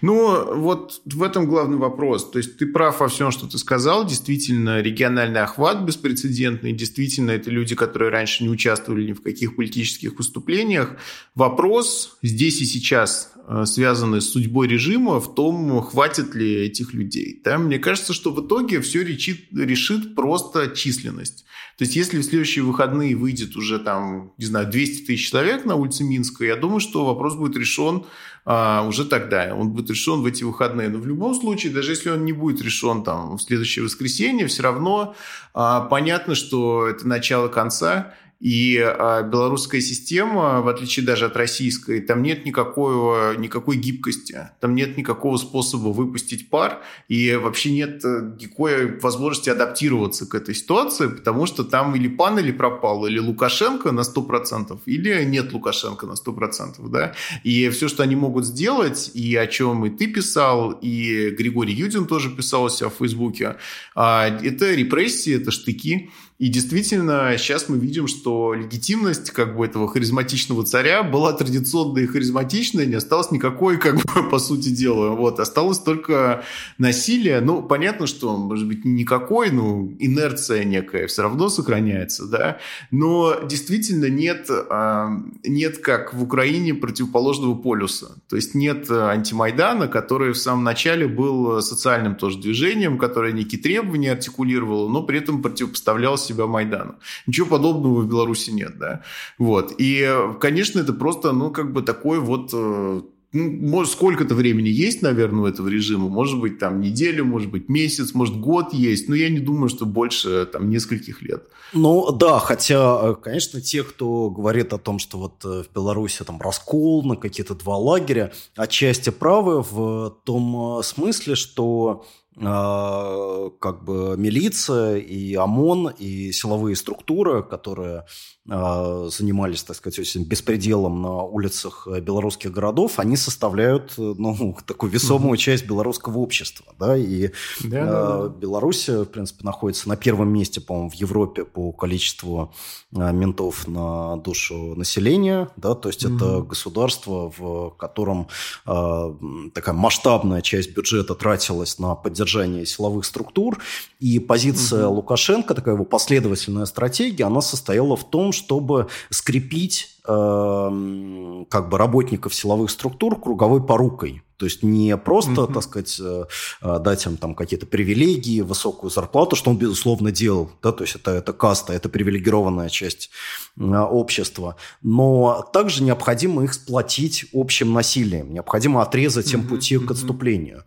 Ну, вот в этом главный вопрос. То есть ты прав во всем, что ты сказал. Действительно, региональный охват беспрецедентный. Действительно, это люди, которые раньше не участвовали ни в каких политических выступлениях. Вопрос здесь и сейчас э, связанный с судьбой режима в том, хватит ли этих людей. Да? Мне кажется, что в итоге все решит, решит просто численность. То есть, если в следующие выходные выйдет уже там, не знаю, 200 тысяч человек на улице Минска, я думаю, что вопрос будет решен а, уже тогда. Он будет решен в эти выходные. Но в любом случае, даже если он не будет решен там в следующее воскресенье, все равно а, понятно, что это начало конца. И а, белорусская система, в отличие даже от российской, там нет никакой, никакой гибкости, там нет никакого способа выпустить пар, и вообще нет э, никакой возможности адаптироваться к этой ситуации, потому что там или пан, или пропал, или Лукашенко на 100%, или нет Лукашенко на 100%. Да? И все, что они могут сделать, и о чем и ты писал, и Григорий Юдин тоже писал у себя в Фейсбуке, а, это репрессии, это штыки, и действительно, сейчас мы видим, что легитимность как бы этого харизматичного царя была традиционная и харизматичная, не осталось никакой, как бы, <laughs> по сути дела. Вот, осталось только насилие. Ну, понятно, что, может быть, никакой, ну, инерция некая все равно сохраняется, да. Но действительно нет, а, нет как в Украине противоположного полюса. То есть нет антимайдана, который в самом начале был социальным тоже движением, которое некие требования артикулировало, но при этом противопоставлялось себя Майдану. Ничего подобного в Беларуси нет, да. Вот. И, конечно, это просто, ну, как бы такой вот э, ну, сколько-то времени есть, наверное, у этого режима. Может быть, там неделю, может быть, месяц, может, год есть. Но я не думаю, что больше там нескольких лет. Ну, да, хотя, э, конечно, те, кто говорит о том, что вот э, в Беларуси там раскол на какие-то два лагеря, отчасти правы в том смысле, что как бы милиция и ОМОН и силовые структуры, которые а, занимались, так сказать, этим беспределом на улицах белорусских городов, они составляют ну, <laughs> такую весомую часть белорусского общества. Да? И да, да, да. Беларусь, в принципе, находится на первом месте, по-моему, в Европе по количеству ментов на душу населения. Да? То есть mm это государство, в котором такая масштабная часть бюджета тратилась на поддержание силовых структур. И позиция угу. Лукашенко, такая его последовательная стратегия, она состояла в том, чтобы скрепить э, как бы работников силовых структур круговой порукой. То есть не просто, mm-hmm. так сказать, э, э, дать им там какие-то привилегии, высокую зарплату, что он, безусловно, делал. Да? То есть это, это каста, это привилегированная часть общества. Но также необходимо их сплотить общим насилием. Необходимо отрезать им mm-hmm. пути к отступлению.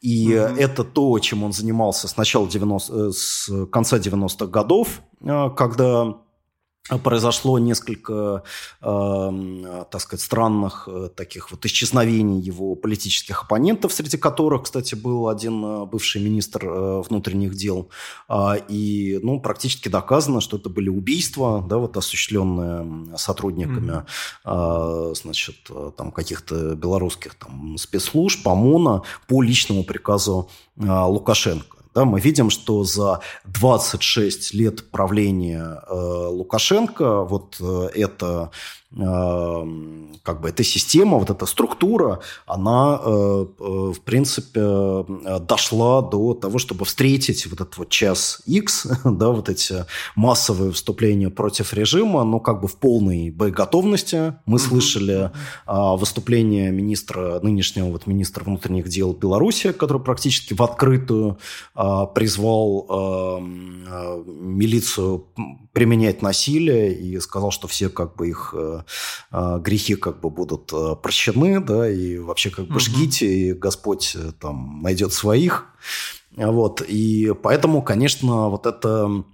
И mm-hmm. это то, чем он занимался с начала 90 с конца 90-х годов, когда произошло несколько, э, так сказать, странных э, таких вот исчезновений его политических оппонентов, среди которых, кстати, был один э, бывший министр э, внутренних дел. Э, и, ну, практически доказано, что это были убийства, да, вот осуществленные сотрудниками, mm-hmm. значит, там каких-то белорусских там спецслужб, ОМОНа по личному приказу э, Лукашенко. Да, мы видим, что за 26 лет правления э, Лукашенко вот э, это как бы эта система, вот эта структура, она, э, э, в принципе, э, дошла до того, чтобы встретить вот этот вот час X, <laughs> да, вот эти массовые выступления против режима, но как бы в полной боеготовности. Мы слышали а, выступление министра, нынешнего вот министра внутренних дел Беларуси, который практически в открытую а, призвал эм, милицию применять насилие и сказал, что все как бы их э, грехи как бы будут э, прощены, да, и вообще как бы угу. жгите, и Господь э, там найдет своих. Вот, и поэтому, конечно, вот это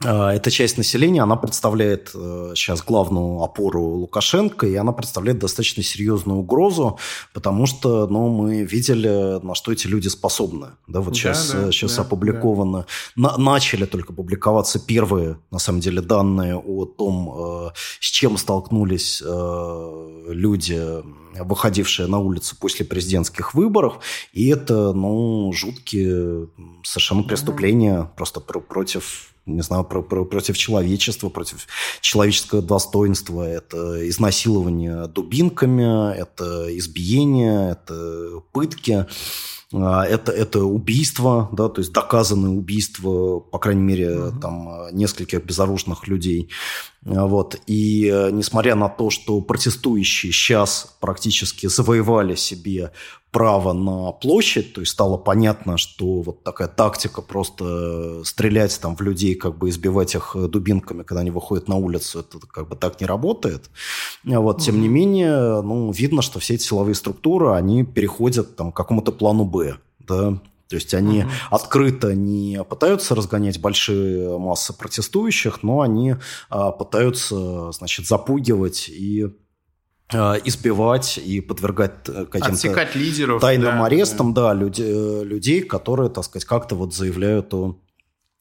эта часть населения, она представляет сейчас главную опору Лукашенко, и она представляет достаточно серьезную угрозу, потому что ну, мы видели, на что эти люди способны. Да, вот сейчас, да, сейчас да, опубликовано, да. На, начали только публиковаться первые, на самом деле, данные о том, с чем столкнулись люди, выходившие на улицу после президентских выборов, и это ну, жуткие совершенно преступления mm-hmm. просто против не знаю, про, про, против человечества, против человеческого достоинства. Это изнасилование дубинками, это избиение, это пытки. А, это, это убийство, да, то есть доказанное убийство, по крайней мере, угу. там нескольких безоружных людей. А, вот. И э, несмотря на то, что протестующие сейчас практически завоевали себе право на площадь, то есть стало понятно, что вот такая тактика просто стрелять там в людей, как бы избивать их дубинками, когда они выходят на улицу, это как бы так не работает. Вот, тем не менее, ну, видно, что все эти силовые структуры, они переходят там, к какому-то плану «Б». Да? То есть они угу. открыто не пытаются разгонять большие массы протестующих, но они а, пытаются, значит, запугивать и а, избивать и подвергать э, каким-то лидеров, тайным да, арестам, да, да люди, э, людей, которые, так сказать, как-то вот заявляют о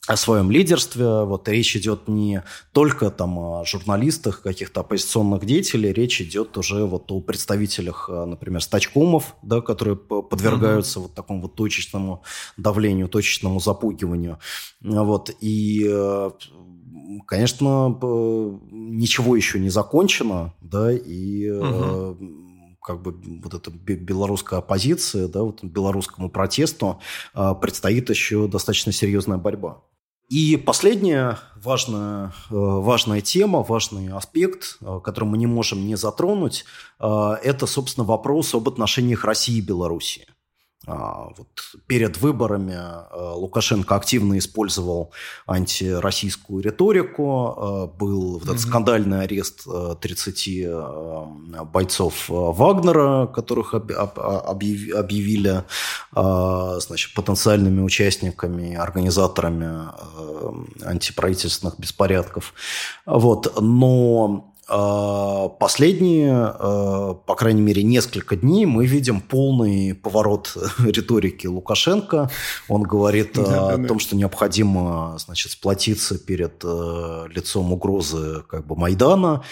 о своем лидерстве. Вот речь идет не только там о журналистах, каких-то оппозиционных деятелей, речь идет уже вот о представителях, э, например, стачкомов, да, которые подвергаются mm-hmm. вот такому вот точечному давлению, точечному запугиванию. Вот. И конечно, ничего еще не закончено, да, и угу. как бы вот эта белорусская оппозиция, да, вот белорусскому протесту э, предстоит еще достаточно серьезная борьба. И последняя важная, э, важная тема, важный аспект, который мы не можем не затронуть, это, собственно, вопрос об отношениях России и Белоруссии. А, вот перед выборами а, Лукашенко активно использовал антироссийскую риторику. А, был вот этот скандальный арест 30 бойцов Вагнера, которых объявили значит, потенциальными участниками, организаторами антиправительственных беспорядков. Вот. Но а, последние, а, по крайней мере, несколько дней мы видим полный поворот <laughs> риторики Лукашенко. Он говорит да, о да, том, что необходимо значит, сплотиться перед э, лицом угрозы как бы, Майдана,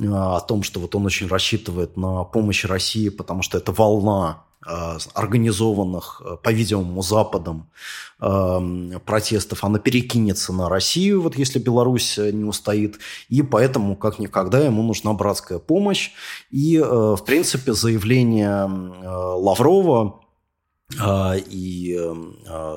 о том, что вот он очень рассчитывает на помощь России, потому что это волна организованных, э, по-видимому, Западом эм, протестов, она перекинется на Россию, вот если Беларусь э, не устоит, и поэтому как никогда ему нужна братская помощь. И, в принципе, заявление Лаврова и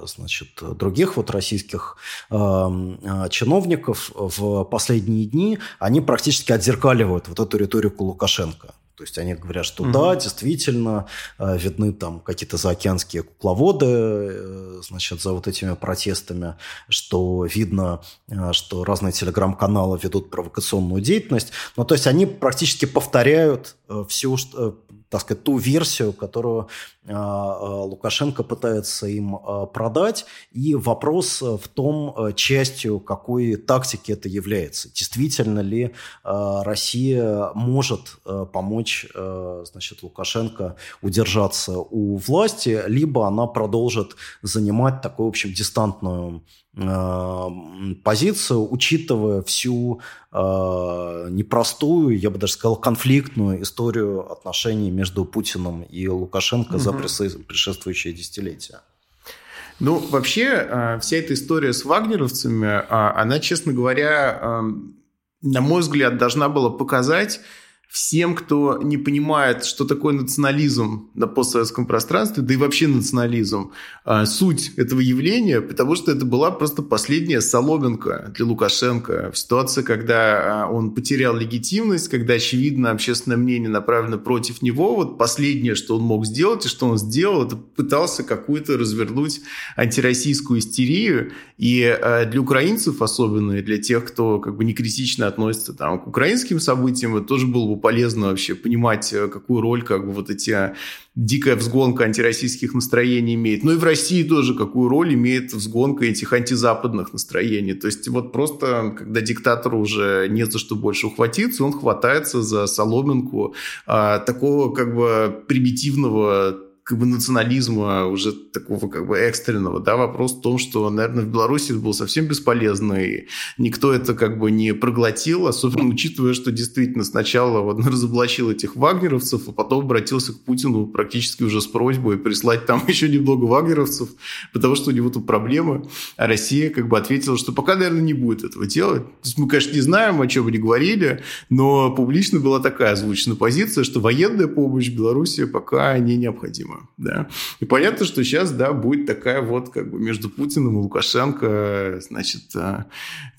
значит, других вот российских чиновников в последние дни, они практически отзеркаливают вот эту риторику Лукашенко. То есть они говорят, что угу. да, действительно, э, видны там какие-то заокеанские кукловоды, э, значит, за вот этими протестами, что видно, э, что разные телеграм-каналы ведут провокационную деятельность. Ну, то есть они практически повторяют всю, так сказать, ту версию, которую Лукашенко пытается им продать. И вопрос в том, частью какой тактики это является. Действительно ли Россия может помочь помочь э, значит, Лукашенко удержаться у власти, либо она продолжит занимать такую, в общем, дистантную э, позицию, учитывая всю э, непростую, я бы даже сказал, конфликтную историю отношений между Путиным и Лукашенко угу. за предшествующее десятилетие. Ну, вообще, вся эта история с вагнеровцами, она, честно говоря, на мой взгляд, должна была показать, всем, кто не понимает, что такое национализм на постсоветском пространстве, да и вообще национализм, а, суть этого явления, потому что это была просто последняя соломинка для Лукашенко в ситуации, когда а, он потерял легитимность, когда, очевидно, общественное мнение направлено против него. Вот последнее, что он мог сделать и что он сделал, это пытался какую-то развернуть антироссийскую истерию. И а, для украинцев особенно, и для тех, кто как бы не критично относится там, к украинским событиям, это тоже было бы полезно вообще понимать, э, какую роль как бы вот эти дикая взгонка антироссийских настроений имеет. Ну и в России тоже какую роль имеет взгонка этих антизападных настроений. То есть вот просто, когда диктатору уже нет за что больше ухватиться, он хватается за соломинку а, такого как бы примитивного как бы национализма уже такого как бы экстренного, да, вопрос в том, что, наверное, в Беларуси это было совсем бесполезно, и никто это как бы не проглотил, особенно <laughs> учитывая, что действительно сначала вот разоблачил этих вагнеровцев, а потом обратился к Путину практически уже с просьбой прислать там <laughs> еще немного вагнеровцев, потому что у него тут проблемы, а Россия как бы ответила, что пока, наверное, не будет этого делать. То есть мы, конечно, не знаем, о чем они говорили, но публично была такая озвучена позиция, что военная помощь Беларуси пока не необходима да. И понятно, что сейчас, да, будет такая вот как бы между Путиным и Лукашенко, значит, а,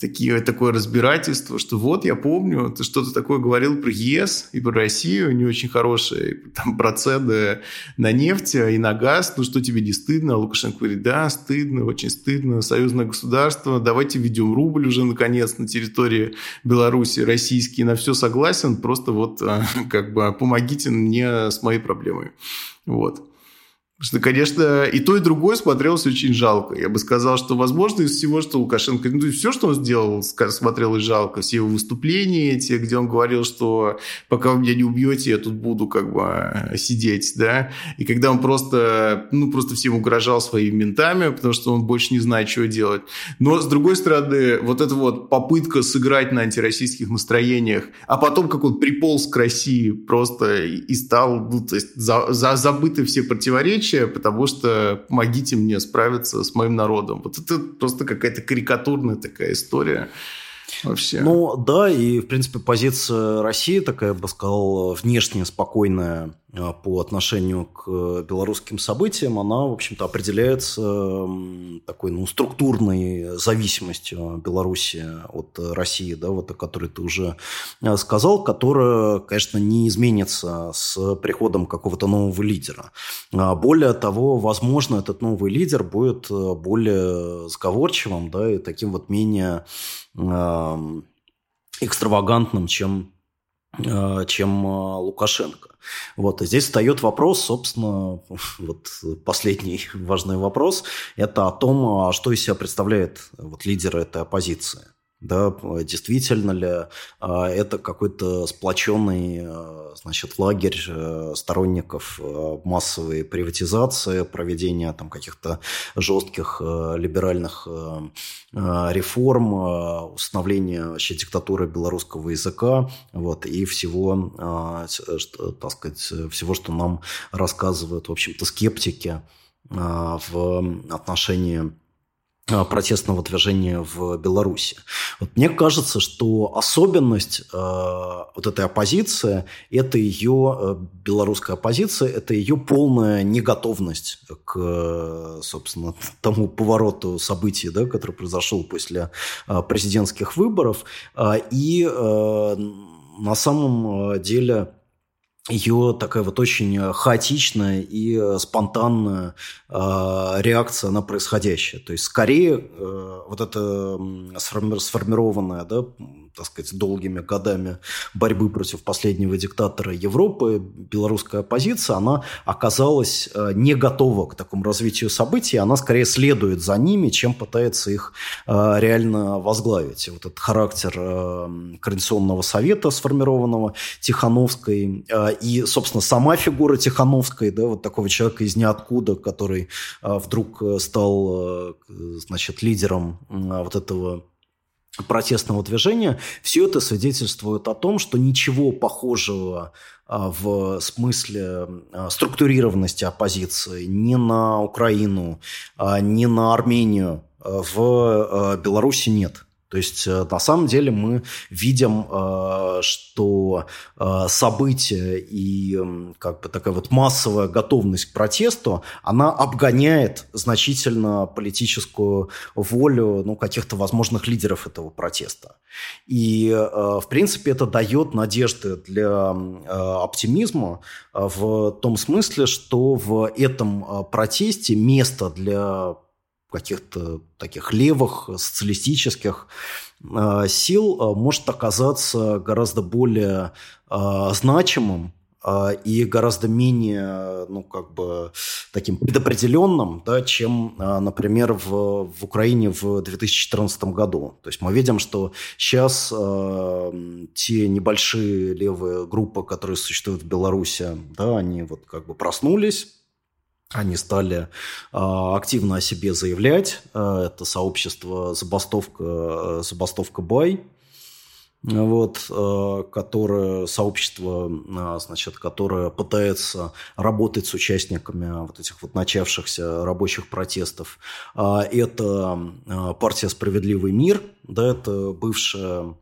такие, такое разбирательство, что вот, я помню, ты что-то такое говорил про ЕС и про Россию, не очень хорошие, там, про цены на нефть и на газ, ну что тебе не стыдно? А Лукашенко говорит, да, стыдно, очень стыдно, союзное государство, давайте введем рубль уже, наконец, на территории Беларуси, российский, на все согласен, просто вот а, <laughs> как бы помогите мне с моей проблемой. Вот. Что, конечно, и то, и другое смотрелось очень жалко. Я бы сказал, что, возможно, из всего, что Лукашенко... Ну, все, что он сделал, смотрелось жалко. Все его выступления эти, где он говорил, что пока вы меня не убьете, я тут буду как бы сидеть, да. И когда он просто, ну, просто всем угрожал своими ментами, потому что он больше не знает, что делать. Но, с другой стороны, вот эта вот попытка сыграть на антироссийских настроениях, а потом, как он приполз к России просто и стал, ну, то есть, за, за, забыты все противоречия, величие, потому что помогите мне справиться с моим народом. Вот это просто какая-то карикатурная такая история вообще. Ну да, и в принципе позиция России такая, я бы сказал, внешне спокойная а, по отношению к белорусским событиям, она, в общем-то, определяется такой ну, структурной зависимостью Беларуси от России, да, вот о которой ты уже а, сказал, которая, конечно, не изменится с приходом какого-то нового лидера. А, более того, возможно, этот новый лидер будет более сговорчивым, да, и таким вот менее экстравагантным, чем, э, чем э, Лукашенко. Вот. И здесь встает вопрос, собственно, <laughs> вот последний важный вопрос, это о том, а что из себя представляет вот, лидер этой оппозиции. Да, действительно ли а, это какой-то сплоченный а, значит, лагерь э, сторонников э, массовой приватизации, проведения там, каких-то жестких э, либеральных реформ, установления вообще диктатуры белорусского языка вот, и всего, так сказать, всего, что нам рассказывают, в общем-то, скептики в отношении Э, протестного движения в Беларуси. Вот мне кажется, что особенность э, вот этой оппозиции, это ее, э, белорусская оппозиция, это ее полная неготовность к, собственно, <laughs> тому повороту событий, да, который произошел после э, президентских выборов. Э, и э, на самом деле ее такая вот очень хаотичная и э, спонтанная э, реакция на происходящее. То есть, скорее, э, вот это сформированная, да, так сказать, долгими годами борьбы против последнего диктатора Европы, белорусская оппозиция, она оказалась э, не готова к такому развитию событий, она скорее следует за ними, чем пытается их э, реально возглавить. Вот этот характер э, Координационного совета, сформированного Тихановской, и, собственно, сама фигура Тихановской, да, вот такого человека из ниоткуда, который вдруг стал, значит, лидером вот этого протестного движения, все это свидетельствует о том, что ничего похожего а, в смысле а, структурированности оппозиции ни на Украину, а, ни на Армению в Беларуси нет. То есть, э, на самом деле, мы видим, э, что э, события и как бы такая вот массовая готовность к протесту, она обгоняет значительно политическую волю ну, каких-то возможных лидеров этого протеста. И, в принципе, это дает надежды для оптимизма в том смысле, что в этом протесте место для каких-то таких левых социалистических э, сил э, может оказаться гораздо более э, значимым и гораздо менее, ну, как бы, таким предопределенным, да, чем, например, в, в Украине в 2014 году. То есть мы видим, что сейчас э, те небольшие левые группы, которые существуют в Беларуси, да, они вот как бы проснулись, они стали а, активно о себе заявлять. А, это сообщество «Забастовка, забастовка Бай», вот, а, которое, сообщество, значит, которое пытается работать с участниками вот этих вот начавшихся рабочих протестов. Это партия «Справедливый мир», да, это бывшая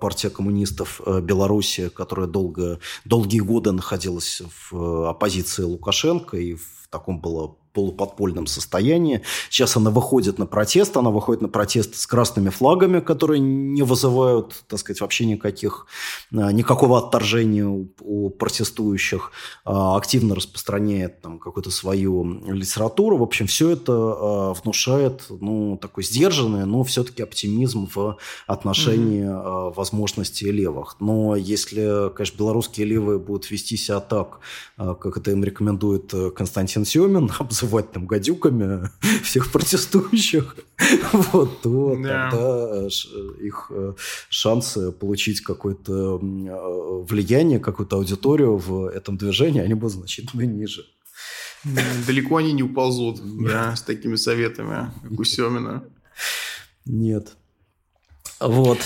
партия коммунистов Беларуси, которая долго, долгие годы находилась в оппозиции Лукашенко и в таком было полуподпольном состоянии. Сейчас она выходит на протест, она выходит на протест с красными флагами, которые не вызывают, так сказать, вообще никаких, а, никакого отторжения у, у протестующих, а, активно распространяет там какую-то свою литературу. В общем, все это а, внушает, ну, такой сдержанный, но все-таки оптимизм в отношении mm-hmm. возможностей левых. Но если, конечно, белорусские левые будут вести себя так, как это им рекомендует э, Константин Семин, <laughs> называть там гадюками <laughs> всех протестующих, <laughs> вот, то да. тогда их э, шансы получить какое-то э, влияние, какую-то аудиторию в этом движении, они будут значительно ниже. Далеко они не уползут <laughs> да, с такими советами, как у Семина. Нет. Вот.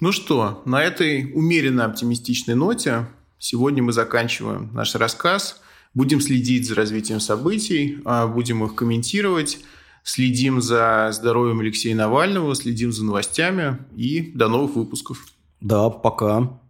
Ну что, на этой умеренно оптимистичной ноте сегодня мы заканчиваем наш рассказ. Будем следить за развитием событий, а, будем их комментировать, следим за здоровьем Алексея Навального, следим за новостями и до новых выпусков. Да, пока.